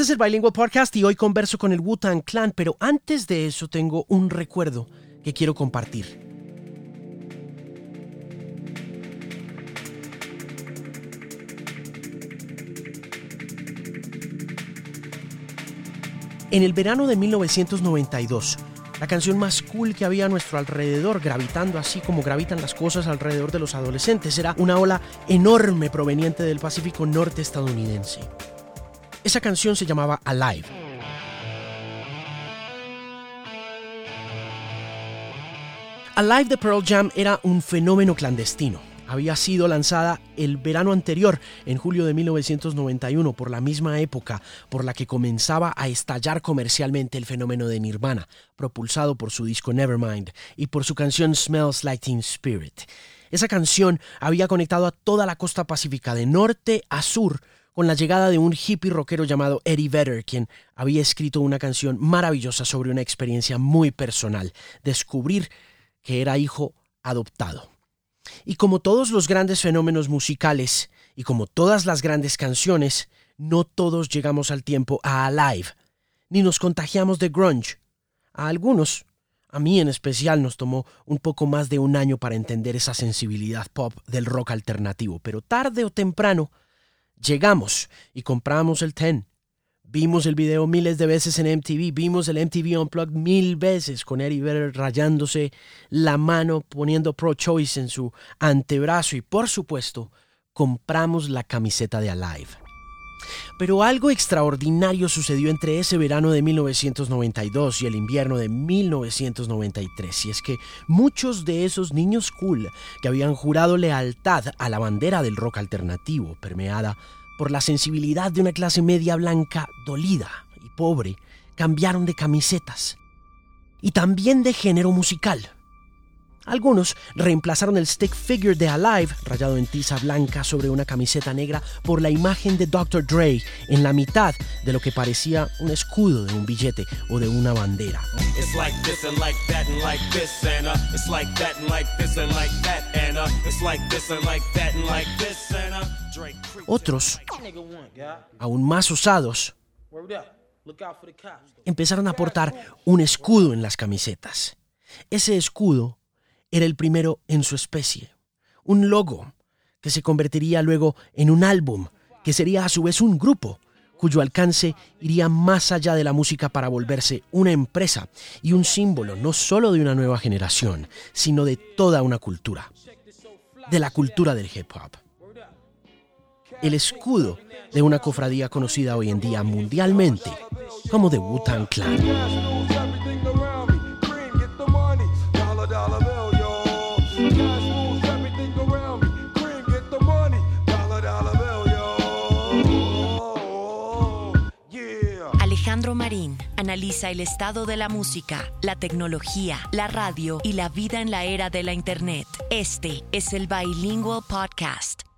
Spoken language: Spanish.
Este es el Bilingual Podcast y hoy converso con el Wu-Tang Clan, pero antes de eso tengo un recuerdo que quiero compartir. En el verano de 1992, la canción más cool que había a nuestro alrededor, gravitando así como gravitan las cosas alrededor de los adolescentes, era una ola enorme proveniente del Pacífico Norte estadounidense. Esa canción se llamaba Alive. Alive de Pearl Jam era un fenómeno clandestino había sido lanzada el verano anterior, en julio de 1991, por la misma época por la que comenzaba a estallar comercialmente el fenómeno de Nirvana, propulsado por su disco Nevermind y por su canción Smells Like Teen Spirit. Esa canción había conectado a toda la costa pacífica de norte a sur con la llegada de un hippie rockero llamado Eddie Vedder, quien había escrito una canción maravillosa sobre una experiencia muy personal, descubrir que era hijo adoptado. Y como todos los grandes fenómenos musicales y como todas las grandes canciones, no todos llegamos al tiempo a Alive, ni nos contagiamos de grunge. A algunos, a mí en especial, nos tomó un poco más de un año para entender esa sensibilidad pop del rock alternativo, pero tarde o temprano llegamos y compramos el Ten Vimos el video miles de veces en MTV, vimos el MTV Unplugged mil veces con Eddie Vedder rayándose la mano, poniendo Pro Choice en su antebrazo y por supuesto compramos la camiseta de Alive. Pero algo extraordinario sucedió entre ese verano de 1992 y el invierno de 1993, y es que muchos de esos niños cool que habían jurado lealtad a la bandera del rock alternativo, permeada por la sensibilidad de una clase media blanca dolida y pobre, cambiaron de camisetas y también de género musical. Algunos reemplazaron el stick figure de Alive, rayado en tiza blanca sobre una camiseta negra, por la imagen de Dr. Dre en la mitad de lo que parecía un escudo de un billete o de una bandera. Otros, aún más osados, empezaron a portar un escudo en las camisetas. Ese escudo era el primero en su especie, un logo que se convertiría luego en un álbum, que sería a su vez un grupo, cuyo alcance iría más allá de la música para volverse una empresa y un símbolo no solo de una nueva generación, sino de toda una cultura, de la cultura del hip hop el escudo de una cofradía conocida hoy en día mundialmente como The Wu-Tang Clan. Alejandro Marín analiza el estado de la música, la tecnología, la radio y la vida en la era de la Internet. Este es el Bilingual Podcast.